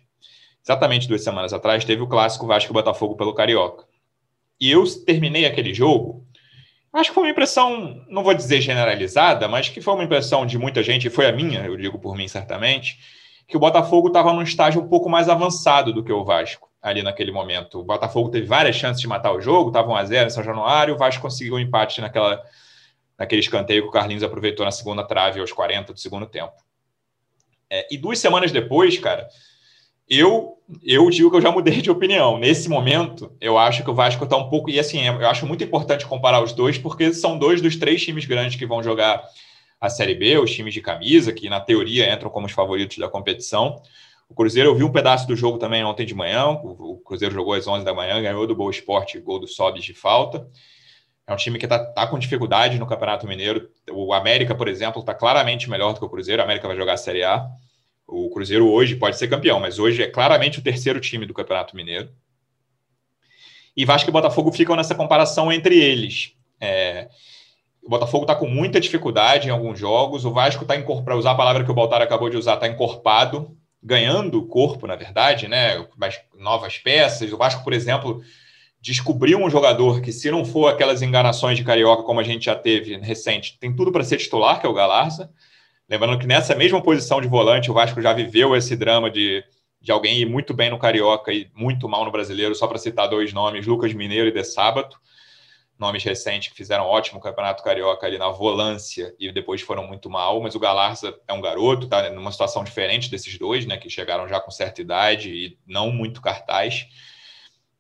exatamente duas semanas atrás, teve o clássico Vasco Botafogo pelo Carioca e eu terminei aquele jogo, acho que foi uma impressão, não vou dizer generalizada, mas que foi uma impressão de muita gente, e foi a minha, eu digo por mim certamente, que o Botafogo estava num estágio um pouco mais avançado do que o Vasco ali naquele momento. O Botafogo teve várias chances de matar o jogo, estava 1 a 0 em São Januário, o Vasco conseguiu um empate naquela, naquele escanteio que o Carlinhos aproveitou na segunda trave aos 40 do segundo tempo. É, e duas semanas depois, cara, eu, eu digo que eu já mudei de opinião. Nesse momento, eu acho que o Vasco está um pouco. E assim, eu acho muito importante comparar os dois, porque são dois dos três times grandes que vão jogar a Série B, os times de camisa, que na teoria entram como os favoritos da competição. O Cruzeiro, eu vi um pedaço do jogo também ontem de manhã. O Cruzeiro jogou às 11 da manhã, ganhou do Boa Esporte, gol do Sobis de falta. É um time que está tá com dificuldade no Campeonato Mineiro. O América, por exemplo, está claramente melhor do que o Cruzeiro. O América vai jogar a Série A. O Cruzeiro hoje pode ser campeão, mas hoje é claramente o terceiro time do Campeonato Mineiro. E Vasco e Botafogo ficam nessa comparação entre eles. É, o Botafogo está com muita dificuldade em alguns jogos. O Vasco está, para usar a palavra que o Baltar acabou de usar, está encorpado, ganhando corpo, na verdade, né? Mais novas peças. O Vasco, por exemplo, descobriu um jogador que, se não for aquelas enganações de carioca como a gente já teve recente, tem tudo para ser titular, que é o Galarza. Lembrando que nessa mesma posição de volante, o Vasco já viveu esse drama de, de alguém ir muito bem no Carioca e muito mal no Brasileiro, só para citar dois nomes, Lucas Mineiro e De Sábato, nomes recentes que fizeram ótimo campeonato carioca ali na volância e depois foram muito mal, mas o Galarza é um garoto, tá numa situação diferente desses dois, né, que chegaram já com certa idade e não muito cartaz.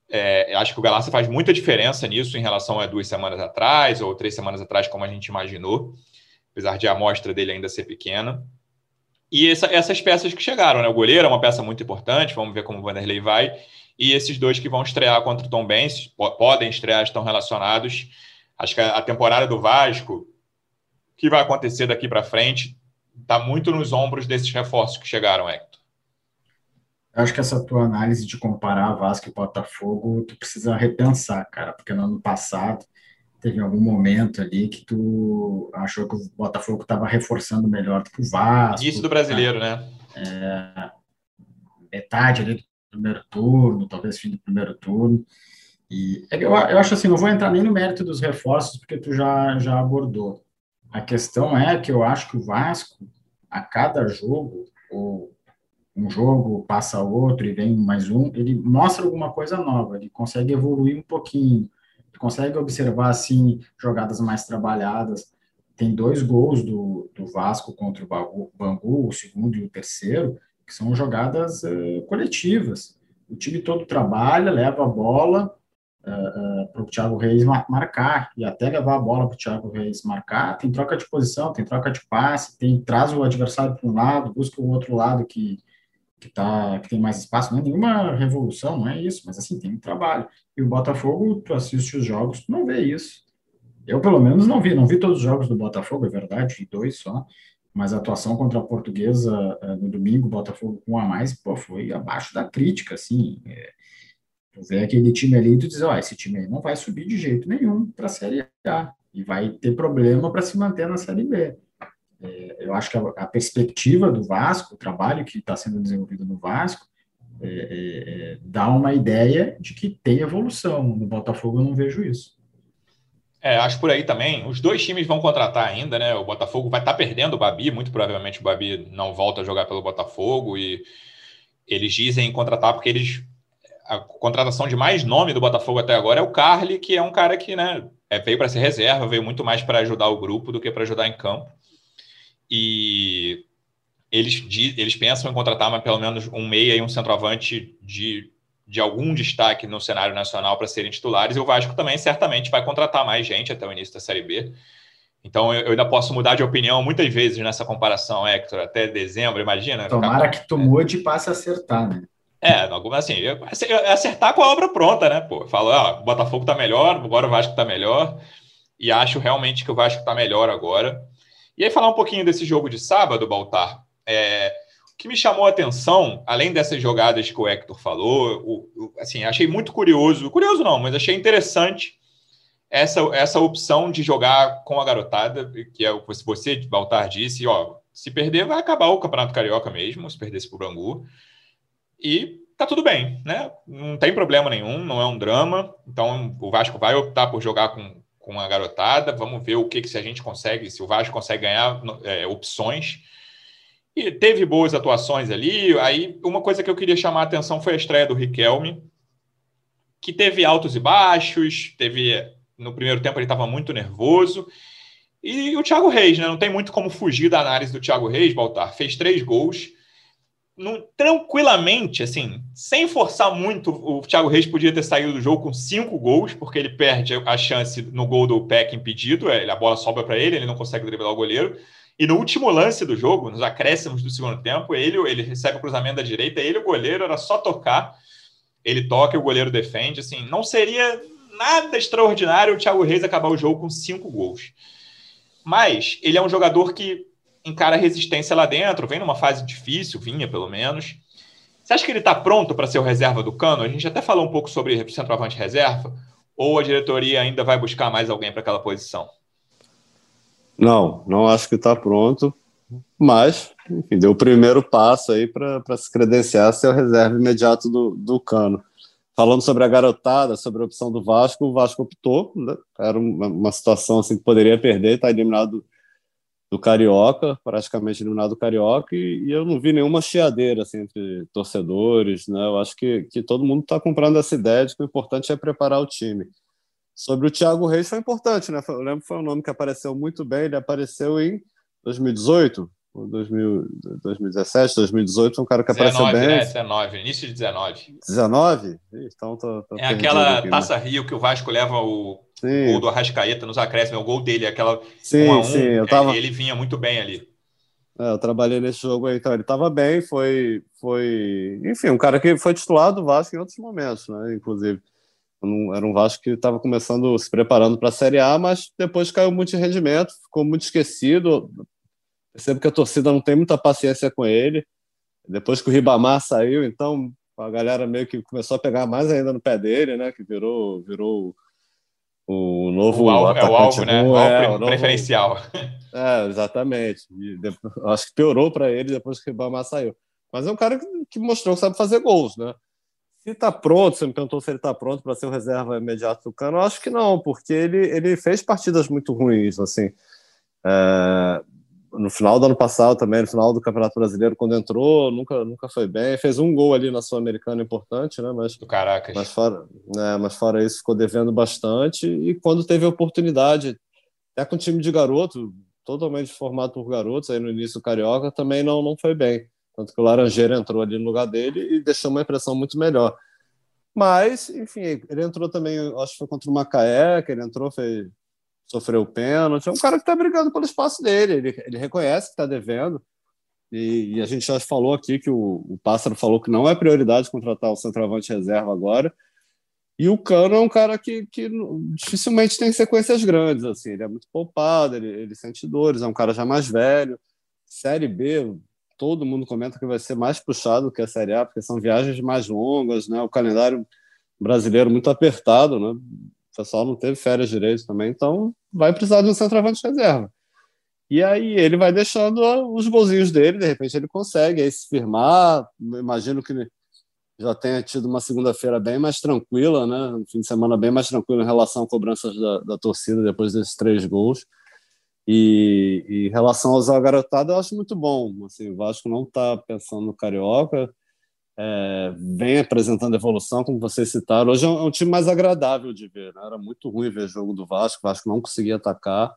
É, acho que o Galarza faz muita diferença nisso em relação a duas semanas atrás ou três semanas atrás, como a gente imaginou apesar de a amostra dele ainda ser pequena. E essa, essas peças que chegaram, né? O goleiro é uma peça muito importante, vamos ver como o Vanderlei vai. E esses dois que vão estrear contra o Tom Benz, podem estrear, estão relacionados. Acho que a, temporada do Vasco, que vai acontecer daqui para frente, está muito nos ombros desses reforços que chegaram, Hector. Eu acho que essa tua análise de comparar Vasco e Botafogo, tu precisa repensar, cara, porque no ano passado teve algum momento ali que tu achou que o Botafogo estava reforçando melhor do que o Vasco. Isso do brasileiro, né? É, metade ali do primeiro turno, talvez fim do primeiro turno. E é eu, eu acho assim, não vou entrar nem no mérito dos reforços, porque tu já, já abordou. A questão é que eu acho que o Vasco, a cada jogo, ou um jogo passa outro e vem mais um, ele mostra alguma coisa nova, ele consegue evoluir um pouquinho tu consegue observar, assim, jogadas mais trabalhadas. Tem dois gols do, do Vasco contra o Bangu, o segundo e o terceiro, que são jogadas uh, coletivas. O time todo trabalha, leva a bola uh, uh, para o Thiago Reis marcar, e até levar a bola para o Thiago Reis marcar, tem troca de posição, tem troca de passe, tem traz o adversário para um lado, busca o outro lado que que, tá, que tem mais espaço, não é nenhuma revolução, não é isso, mas assim, tem um trabalho. E o Botafogo, tu assiste os jogos, tu não vê isso. Eu, pelo menos, não vi, não vi todos os jogos do Botafogo, é verdade, vi dois só, mas a atuação contra a Portuguesa uh, no domingo, Botafogo com um a mais, pô, foi abaixo da crítica, assim. É, tu vê aquele time ali e tu diz, ó, oh, esse time aí não vai subir de jeito nenhum para a Série A e vai ter problema para se manter na Série B. É, eu acho que a, perspectiva do Vasco, o trabalho que está sendo desenvolvido no Vasco, é, é, é, dá uma ideia de que tem evolução. No Botafogo eu não vejo isso. É, acho por aí também. Os dois times vão contratar ainda, né? O Botafogo vai estar tá perdendo o Babi, muito provavelmente o Babi não volta a jogar pelo Botafogo e eles dizem contratar porque eles a contratação de mais nome do Botafogo até agora é o Carly, que é um cara que, né, é, veio para ser reserva, veio muito mais para ajudar o grupo do que para ajudar em campo. E eles, eles pensam em contratar mas pelo menos um meia e um centroavante de, de algum destaque no cenário nacional para serem titulares. E o Vasco também certamente vai contratar mais gente até o início da Série B. Então eu, ainda posso mudar de opinião muitas vezes nessa comparação, Hector, até dezembro, imagina. Tomara que tu mude e passe a acertar, né? É, assim, acertar com a obra pronta, né? Pô, falo, o Botafogo tá melhor, agora o Vasco tá melhor. E acho realmente que o Vasco tá melhor agora. E aí, falar um pouquinho desse jogo de sábado, Baltar. É, o que me chamou a atenção, além dessas jogadas que o Hector falou, o, o, assim, achei muito curioso, curioso não, mas achei interessante essa, essa opção de jogar com a garotada, que é o que você, Baltar, disse, ó, se perder vai acabar o Campeonato Carioca mesmo, se perdesse para o Bangu, e tá tudo bem, né? Não tem problema nenhum, não é um drama, então o Vasco vai optar por jogar com, com a garotada, vamos ver o que, que se a gente consegue, se o Vasco consegue ganhar é, opções, e teve boas atuações ali. Aí, uma coisa que eu queria chamar a atenção foi a estreia do Riquelme, que teve altos e baixos, teve. No primeiro tempo ele estava muito nervoso. E o Thiago Reis, né? Não tem muito como fugir da análise do Thiago Reis, Baltar. Fez três gols. Num, tranquilamente, assim, sem forçar muito, o Thiago Reis podia ter saído do jogo com cinco gols, porque ele perde a chance no gol do Peck impedido, é, a bola sobra para ele, ele não consegue driblar o goleiro. E no último lance do jogo, nos acréscimos do segundo tempo, ele, ele recebe o cruzamento da direita, ele, o goleiro, era só tocar. Ele toca e o goleiro defende. Assim, não seria nada extraordinário o Thiago Reis acabar o jogo com cinco gols. Mas ele é um jogador que encara resistência lá dentro, vem numa fase difícil, vinha pelo menos. Você acha que ele está pronto para ser o reserva do Cano? A gente até falou um pouco sobre centroavante reserva. Ou a diretoria ainda vai buscar mais alguém para aquela posição? Não, não acho que está pronto, mas enfim, deu o primeiro passo aí para se credenciar ser o reserva imediato do, do Cano. Falando sobre a garotada, sobre a opção do Vasco, o Vasco optou, né? era uma, uma, situação assim que poderia perder, está eliminado do Carioca, praticamente eliminado do Carioca, e, e, eu não vi nenhuma chiadeira assim, entre torcedores, né? eu acho que, que todo mundo está comprando essa ideia de que o importante é preparar o time. Sobre o Thiago Reis foi importante, né? Eu lembro que foi um nome que apareceu muito bem. Ele apareceu em 2018, 2017, 2018, um cara que 19, apareceu bem. Né? 19, início de 19. 19? Então tô, tô é aquela aqui, né? Taça né? Rio que o Vasco leva o sim. gol do Arrascaeta nos acréscimos, é o gol dele, aquela sim, um a um, sim, eu tava... ele vinha muito bem ali. É, eu trabalhei nesse jogo aí, então ele estava bem, foi, foi, enfim, um cara que foi titular do Vasco em outros momentos, né, inclusive. Era um Vasco que estava começando, se preparando para a Série A, mas depois caiu muito de rendimento, ficou muito esquecido. Percebo que a torcida não tem muita paciência com ele. Depois que o Ribamar saiu, então a galera meio que começou a pegar mais ainda no pé dele, né? Que virou, virou o novo o alvo, é o alvo, né? O é, alvo preferencial. É, exatamente. Depois, acho que piorou para ele depois que o Ribamar saiu. Mas é um cara que, que mostrou que sabe fazer gols, né? Se está pronto, você me perguntou se ele está pronto para ser o reserva imediato do Cano, eu acho que não, porque ele, ele fez partidas muito ruins, assim. É, no final do ano passado também, no final do Campeonato Brasileiro, quando entrou, nunca, nunca foi bem. Fez um gol ali na Sul-Americana importante, né? Mas, do Caracas. Mas fora, né, mas fora isso, ficou devendo bastante. E quando teve a oportunidade, até com o time de garoto, totalmente formado por garotos, aí no início do Carioca, também não, não foi bem. Tanto que o Laranjeira entrou ali no lugar dele e deixou uma impressão muito melhor. Mas, enfim, ele entrou também, acho que foi contra o Macaé, que ele entrou, fez, sofreu o pênalti. É um cara que está brigando pelo espaço dele, ele, ele reconhece que está devendo. E, e, a gente já falou aqui que o, o Pássaro falou que não é prioridade contratar o centroavante reserva agora. E o Cano é um cara que, que dificilmente tem sequências grandes. assim Ele é muito poupado, ele, ele sente dores, é um cara já mais velho. Série B, todo mundo comenta que vai ser mais puxado que a Série A, porque são viagens mais longas, né? O calendário brasileiro muito apertado, né? O pessoal não teve férias direito também, então vai precisar de um centroavante de reserva. E aí ele vai deixando os golzinhos dele, de repente ele consegue aí se firmar. Imagino que já tenha tido uma segunda-feira bem mais tranquila, né? Um fim de semana bem mais tranquilo em relação a cobranças da, da torcida depois desses três gols. E, e em relação ao Zé Garotado, eu acho muito bom. Assim, o Vasco não está pensando no Carioca, é, vem apresentando evolução, como vocês citaram. Hoje é um, é um, time mais agradável de ver. Né? Era muito ruim ver o jogo do Vasco, o Vasco não conseguia atacar.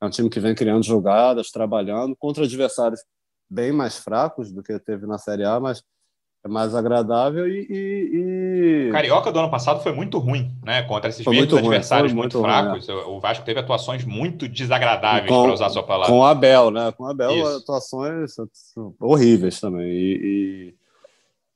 É um time que vem criando jogadas, trabalhando contra adversários bem mais fracos do que teve na Série A, mas é mais agradável e, e, e... Carioca do ano passado foi muito ruim, né? Contra esses foi mesmos adversários muito, muito fracos. Ruim, é. O Vasco teve atuações muito desagradáveis, para usar a sua palavra. Com o Abel, né? Com o Abel, Isso. atuações horríveis também. E,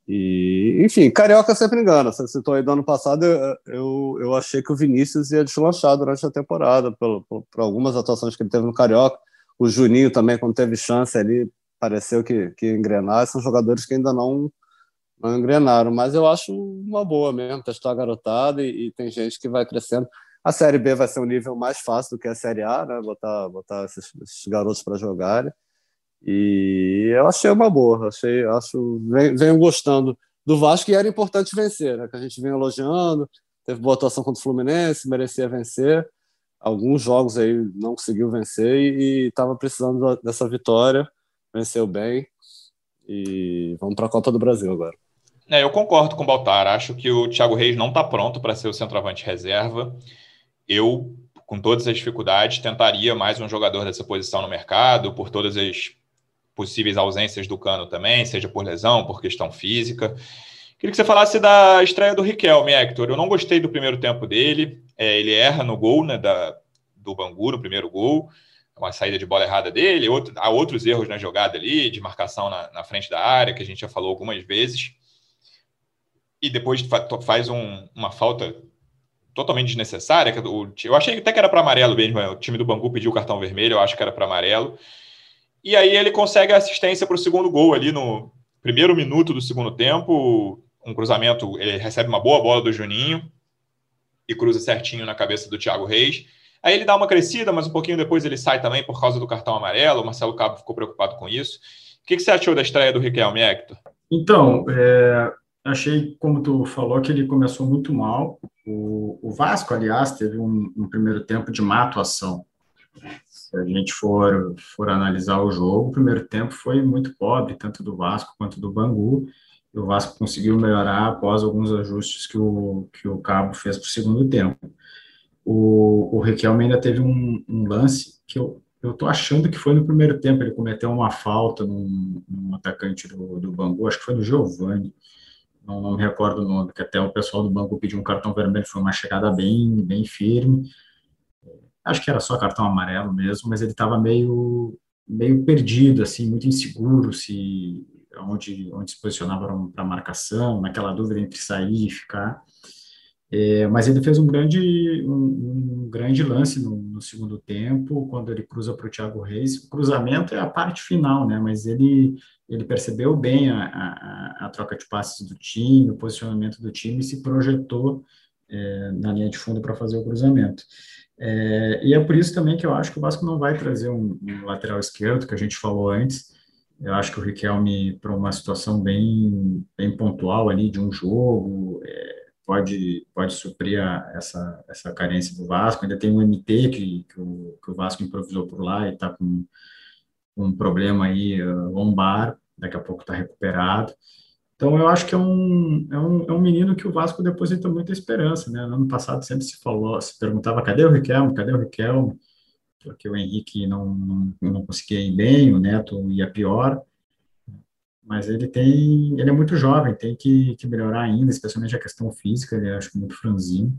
e, enfim, Carioca sempre engana. Você citou aí do ano passado, eu, eu, achei que o Vinícius ia deslanchar durante a temporada, por, por, por algumas atuações que ele teve no Carioca. O Juninho também, quando teve chance ali, pareceu que, que engrenar. São jogadores que ainda não não engrenaram, mas eu acho uma boa mesmo, testar a garotada e, e, tem gente que vai crescendo. A Série B vai ser um nível mais fácil do que a Série A, né? Botar, botar esses, esses garotos para jogarem. E eu achei uma boa, achei, acho, venho, gostando do Vasco e era importante vencer, né? Que a gente vem elogiando, teve boa atuação contra o Fluminense, merecia vencer. Alguns jogos aí não conseguiu vencer e estava precisando dessa vitória, venceu bem. E vamos para a Copa do Brasil agora. É, eu concordo com o Baltar. Acho que o Thiago Reis não está pronto para ser o centroavante reserva. Eu, com todas as dificuldades, tentaria mais um jogador dessa posição no mercado, por todas as possíveis ausências do Cano também, seja por lesão, por questão física. Queria que você falasse da estreia do Riquelme, Hector. Eu não gostei do primeiro tempo dele. É, ele erra no gol né, da, do Bangu, no primeiro gol. Uma saída de bola errada dele. Outro, há outros erros na jogada ali, de marcação na, na frente da área, que a gente já falou algumas vezes e depois faz um, uma falta totalmente desnecessária. Eu achei até que era para amarelo mesmo. O time do Bangu pediu o cartão vermelho, eu acho que era para amarelo. E aí ele consegue a assistência para o segundo gol ali no primeiro minuto do segundo tempo. Um cruzamento, ele recebe uma boa bola do Juninho e cruza certinho na cabeça do Thiago Reis. Aí ele dá uma crescida, mas um pouquinho depois ele sai também por causa do cartão amarelo. O Marcelo Cabo ficou preocupado com isso. O que, que você achou da estreia do Riquelme, Hector? Então, é, achei, como tu falou, que ele começou muito mal. O, o Vasco, aliás, teve um, um, primeiro tempo de má atuação. Se a gente for, for analisar o jogo, o primeiro tempo foi muito pobre, tanto do Vasco quanto do Bangu. E o Vasco conseguiu melhorar após alguns ajustes que o, que o Cabo fez para o segundo tempo. O, o Riquelme ainda teve um, um lance que eu eu tô achando que foi no primeiro tempo, ele cometeu uma falta num, num atacante do, do Bangu, acho que foi no Giovani, não, não, me recordo o nome, que até o pessoal do banco pediu um cartão vermelho, foi uma chegada bem, bem firme. Acho que era só cartão amarelo mesmo, mas ele estava meio, meio perdido, assim, muito inseguro se onde, onde se posicionava para marcação, naquela dúvida entre sair e ficar. É, mas ele fez um grande, um, um grande lance no, no, segundo tempo, quando ele cruza para o Thiago Reis. O cruzamento é a parte final, né? Mas ele, ele percebeu bem a, a, a troca de passes do time, o posicionamento do time e se projetou é, na linha de fundo para fazer o cruzamento. É, e é por isso também que eu acho que o Vasco não vai trazer um, um lateral esquerdo, que a gente falou antes. Eu acho que o Riquelme, para uma situação bem, bem pontual ali de um jogo, é, pode, pode suprir a, essa, essa carência do Vasco. Ainda tem um MT que, que, o, que o Vasco improvisou por lá e está com um problema aí uh, lombar, daqui a pouco está recuperado. Então, eu acho que é um, é, um, é um menino que o Vasco deposita muita esperança, né? No ano passado sempre se falou, se perguntava, cadê o Riquelme, cadê o Riquelme? Porque o Henrique não, não, não conseguia ir bem, o Neto ia pior mas ele tem, ele é muito jovem, tem que, que melhorar ainda, especialmente a questão física, ele é, acho muito franzinho,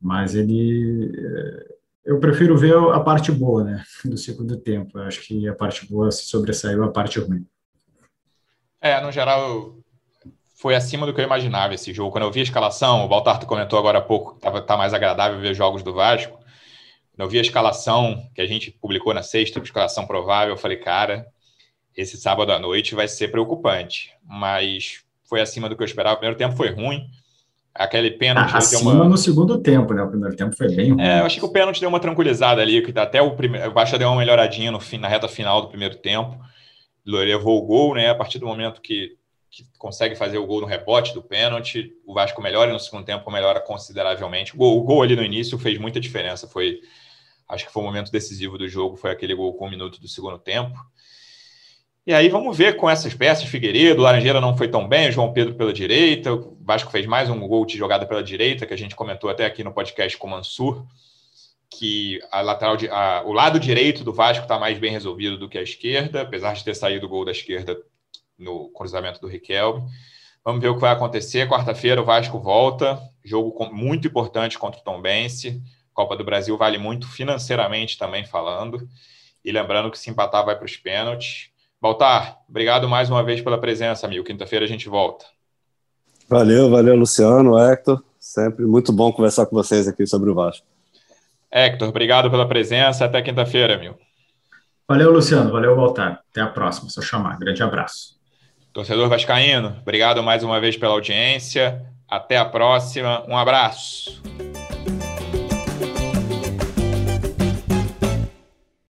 mas ele, eh, eu prefiro ver a parte boa, né, do ciclo do tempo, eu acho que a parte boa se sobressaiu a parte ruim. É, no geral, foi acima do que eu imaginava esse jogo. Quando eu vi a escalação, o Baltar comentou agora há pouco que tá mais agradável ver jogos do Vasco. Quando eu vi a escalação que a gente publicou na sexta, a escalação provável, eu falei, cara, esse sábado à noite vai ser preocupante. Mas foi acima do que eu esperava. O primeiro tempo foi ruim. Aquele pênalti. Ah, acima uma... no segundo tempo, né? O primeiro tempo foi bem ruim. É, eu acho que o pênalti deu uma tranquilizada ali, que até o primeiro. O Baixa deu uma melhoradinha no fim, na reta final do primeiro tempo. Levou o gol, né? A partir do momento que que consegue fazer o gol no rebote do pênalti. O Vasco melhora no segundo tempo, melhora consideravelmente. O gol, o gol ali no início fez muita diferença. Foi, acho que foi o momento decisivo do jogo, foi aquele gol com um minuto do segundo tempo. E aí vamos ver com essas peças, Figueiredo, Laranjeira não foi tão bem, João Pedro pela direita, o Vasco fez mais um gol de jogada pela direita, que a gente comentou até aqui no podcast com o Mansur, que a lateral a, o lado direito do Vasco está mais bem resolvido do que a esquerda, apesar de ter saído o gol da esquerda no cruzamento do Riquelme. Vamos ver o que vai acontecer. Quarta-feira o Vasco volta, jogo muito importante contra o Tombense. Copa do Brasil vale muito financeiramente também falando. E lembrando que se empatar vai para os pênaltis. Baltar, obrigado mais uma vez pela presença, amigo. Quinta-feira a gente volta. Valeu, valeu, Luciano, Hector. Sempre muito bom conversar com vocês aqui sobre o Vasco. Hector, obrigado pela presença. Até quinta-feira, amigo. Valeu, Luciano. Valeu, Baltar. Até a próxima. Só chamar. Grande abraço. Torcedor Vascaíno, obrigado mais uma vez pela audiência. Até a próxima. Um abraço.